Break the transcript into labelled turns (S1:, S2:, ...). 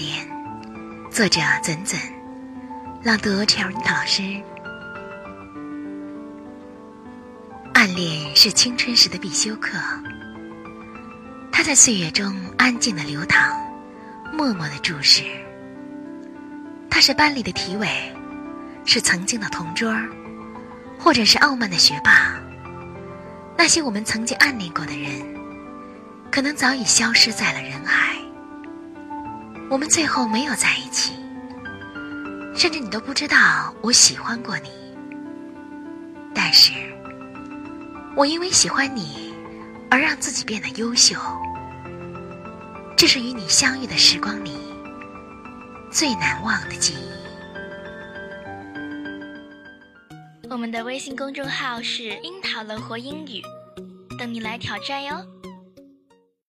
S1: 恋》，作者怎怎，朗读 Cherry 老师。暗恋是青春时的必修课，它在岁月中安静的流淌，默默的注视。他是班里的体委，是曾经的同桌，或者是傲慢的学霸。那些我们曾经暗恋过的人，可能早已消失在了人海。我们最后没有在一起，甚至你都不知道我喜欢过你。但是。我因为喜欢你，而让自己变得优秀。这是与你相遇的时光里最难忘的记忆。
S2: 我们的微信公众号是“樱桃乐活英语”，等你来挑战哟。